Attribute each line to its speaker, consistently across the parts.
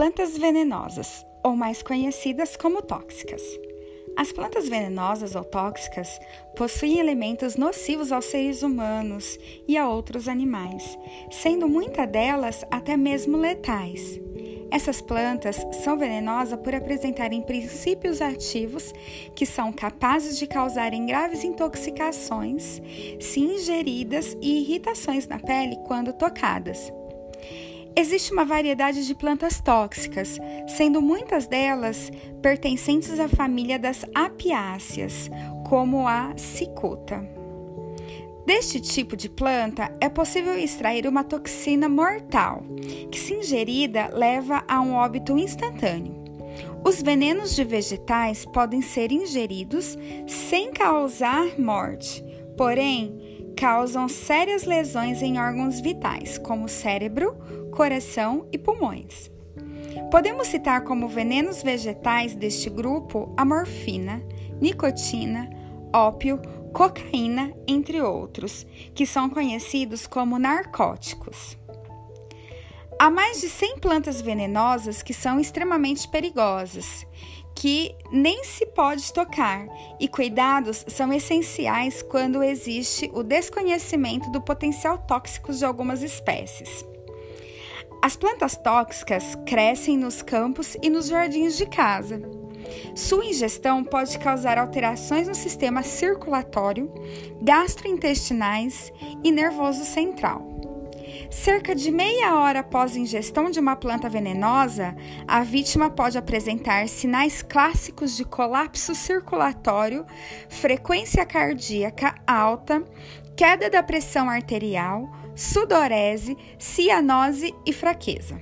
Speaker 1: Plantas venenosas, ou mais conhecidas como tóxicas. As plantas venenosas ou tóxicas possuem elementos nocivos aos seres humanos e a outros animais, sendo muitas delas até mesmo letais. Essas plantas são venenosas por apresentarem princípios ativos que são capazes de causarem graves intoxicações se ingeridas e irritações na pele quando tocadas. Existe uma variedade de plantas tóxicas, sendo muitas delas pertencentes à família das apiáceas, como a cicuta. Deste tipo de planta é possível extrair uma toxina mortal, que, se ingerida, leva a um óbito instantâneo. Os venenos de vegetais podem ser ingeridos sem causar morte, porém causam sérias lesões em órgãos vitais, como cérebro, coração e pulmões. Podemos citar como venenos vegetais deste grupo a morfina, nicotina, ópio, cocaína, entre outros, que são conhecidos como narcóticos. Há mais de 100 plantas venenosas que são extremamente perigosas, que nem se pode tocar, e cuidados são essenciais quando existe o desconhecimento do potencial tóxico de algumas espécies. As plantas tóxicas crescem nos campos e nos jardins de casa. Sua ingestão pode causar alterações no sistema circulatório, gastrointestinais e nervoso central. Cerca de meia hora após a ingestão de uma planta venenosa, a vítima pode apresentar sinais clássicos de colapso circulatório, frequência cardíaca alta, queda da pressão arterial, sudorese, cianose e fraqueza.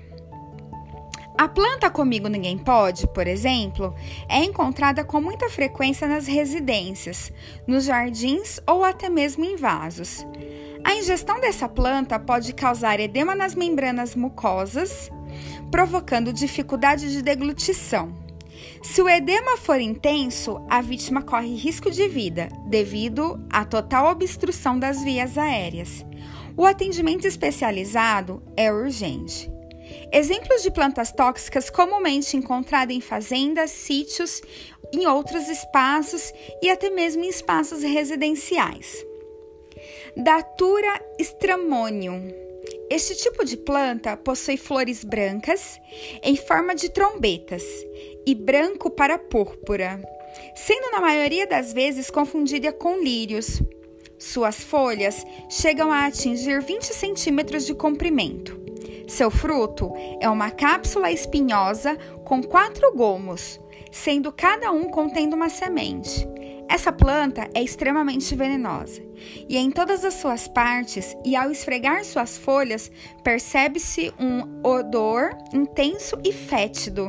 Speaker 1: A planta Comigo Ninguém Pode, por exemplo, é encontrada com muita frequência nas residências, nos jardins ou até mesmo em vasos. A ingestão dessa planta pode causar edema nas membranas mucosas, provocando dificuldade de deglutição. Se o edema for intenso, a vítima corre risco de vida devido à total obstrução das vias aéreas. O atendimento especializado é urgente. Exemplos de plantas tóxicas comumente encontradas em fazendas, sítios, em outros espaços e até mesmo em espaços residenciais. Datura stramonium. Este tipo de planta possui flores brancas em forma de trombetas e branco para púrpura, sendo na maioria das vezes confundida com lírios. Suas folhas chegam a atingir 20 centímetros de comprimento. Seu fruto é uma cápsula espinhosa com quatro gomos, sendo cada um contendo uma semente. Essa planta é extremamente venenosa e em todas as suas partes, e ao esfregar suas folhas, percebe-se um odor intenso e fétido.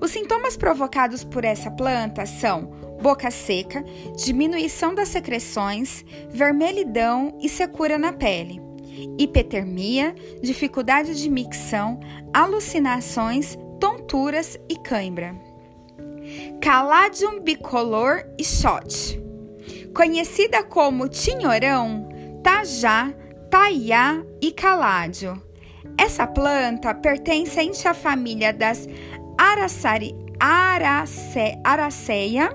Speaker 1: Os sintomas provocados por essa planta são boca seca, diminuição das secreções, vermelhidão e secura na pele, hipetermia, dificuldade de micção, alucinações, tonturas e cãibra. Caladium bicolor e shot. Conhecida como tinhorão, tajá, taiá e caládio. Essa planta pertence à família das Araçari, arace, araceia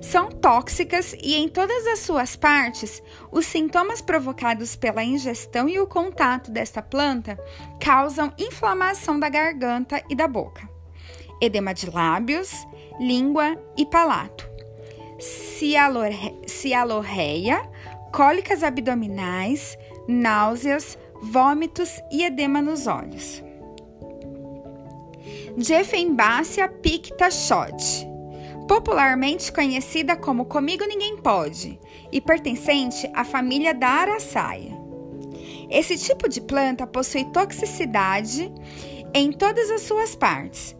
Speaker 1: são tóxicas e em todas as suas partes, os sintomas provocados pela ingestão e o contato desta planta causam inflamação da garganta e da boca, edema de lábios, língua e palato, cialorreia, cólicas abdominais, náuseas, vômitos e edema nos olhos. Dieffenbachia picta shot popularmente conhecida como Comigo Ninguém Pode e pertencente à família da araçaia. Esse tipo de planta possui toxicidade em todas as suas partes.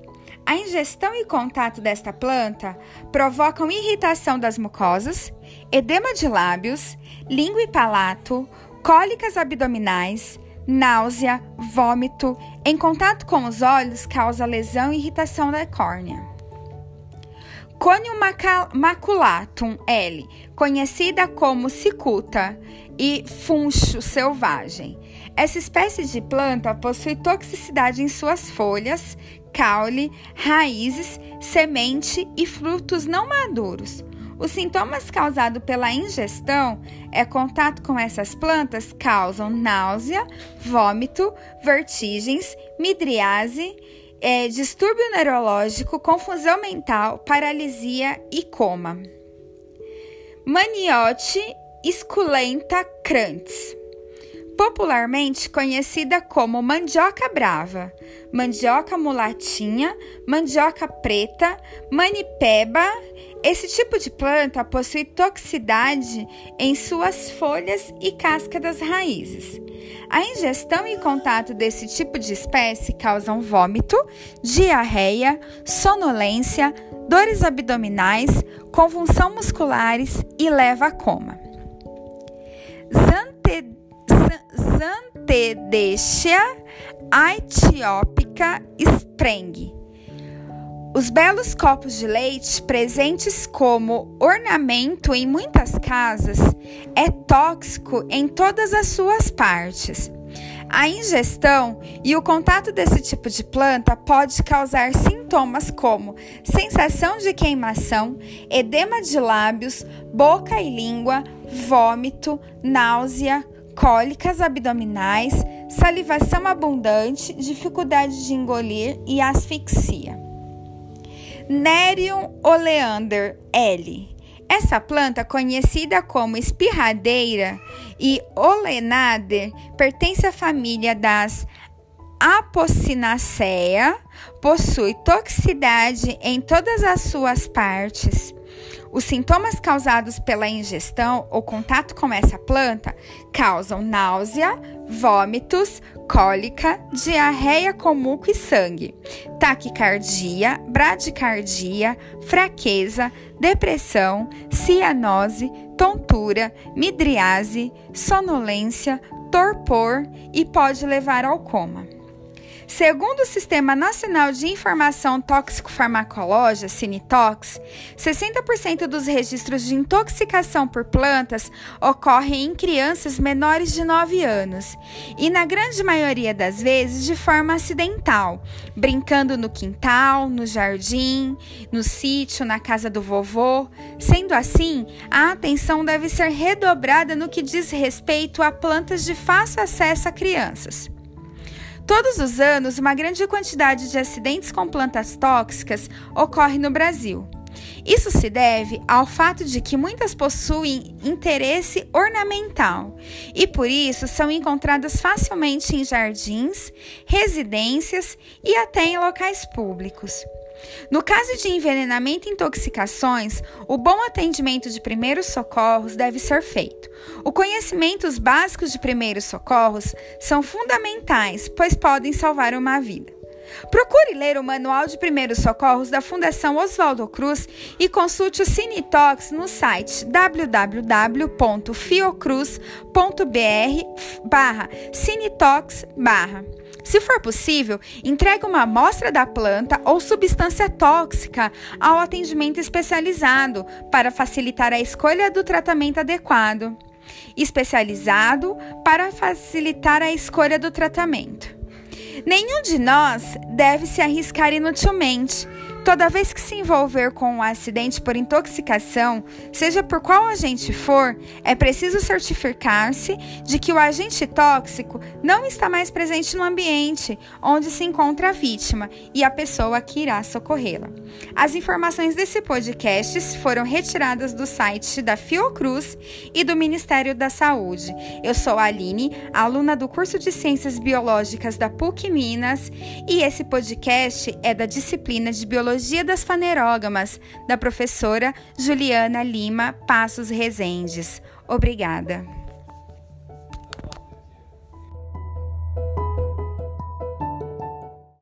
Speaker 1: A ingestão e contato desta planta provocam irritação das mucosas, edema de lábios, língua e palato, cólicas abdominais, náusea, vômito. Em contato com os olhos, causa lesão e irritação da córnea. Conium maculatum L, conhecida como cicuta e funcho selvagem. Essa espécie de planta possui toxicidade em suas folhas, caule, raízes, semente e frutos não maduros. Os sintomas causados pela ingestão é contato com essas plantas causam náusea, vômito, vertigens, midriase é, distúrbio neurológico, confusão mental, paralisia e coma. Maniote esculenta crantz, popularmente conhecida como mandioca brava, mandioca mulatinha, mandioca preta, manipeba. Esse tipo de planta possui toxicidade em suas folhas e casca das raízes. A ingestão e contato desse tipo de espécie causam vômito, diarreia, sonolência, dores abdominais, convulsão musculares e leva a coma. Zante, Zantedechia aetiopica spreng os belos copos de leite, presentes como ornamento em muitas casas, é tóxico em todas as suas partes. A ingestão e o contato desse tipo de planta pode causar sintomas como sensação de queimação, edema de lábios, boca e língua, vômito, náusea, cólicas abdominais, salivação abundante, dificuldade de engolir e asfixia. Nerium oleander L. Essa planta, conhecida como espirradeira e olenader, pertence à família das Apocynaceae, possui toxicidade em todas as suas partes. Os sintomas causados pela ingestão ou contato com essa planta causam náusea, vômitos, cólica, diarreia com muco e sangue, taquicardia, bradicardia, fraqueza, depressão, cianose, tontura, midriase, sonolência, torpor e pode levar ao coma. Segundo o Sistema Nacional de Informação Tóxico-Farmacológica, Cinetox, 60% dos registros de intoxicação por plantas ocorrem em crianças menores de 9 anos e, na grande maioria das vezes, de forma acidental, brincando no quintal, no jardim, no sítio, na casa do vovô. Sendo assim, a atenção deve ser redobrada no que diz respeito a plantas de fácil acesso a crianças. Todos os anos, uma grande quantidade de acidentes com plantas tóxicas ocorre no Brasil. Isso se deve ao fato de que muitas possuem interesse ornamental e por isso são encontradas facilmente em jardins, residências e até em locais públicos. No caso de envenenamento e intoxicações, o bom atendimento de primeiros socorros deve ser feito. O conhecimentos básicos de primeiros socorros são fundamentais, pois podem salvar uma vida. Procure ler o Manual de Primeiros Socorros da Fundação Oswaldo Cruz e consulte o Cinetox no site www.fiocruz.br barra Cinetox. Se for possível, entregue uma amostra da planta ou substância tóxica ao atendimento especializado para facilitar a escolha do tratamento adequado. Especializado para facilitar a escolha do tratamento. Nenhum de nós deve se arriscar inutilmente Toda vez que se envolver com um acidente por intoxicação, seja por qual agente for, é preciso certificar-se de que o agente tóxico não está mais presente no ambiente onde se encontra a vítima e a pessoa que irá socorrê-la. As informações desse podcast foram retiradas do site da Fiocruz e do Ministério da Saúde. Eu sou a Aline, aluna do curso de Ciências Biológicas da PUC Minas, e esse podcast é da disciplina de Biologia Biologia das Fanerógamas, da professora Juliana Lima Passos Rezendes. Obrigada.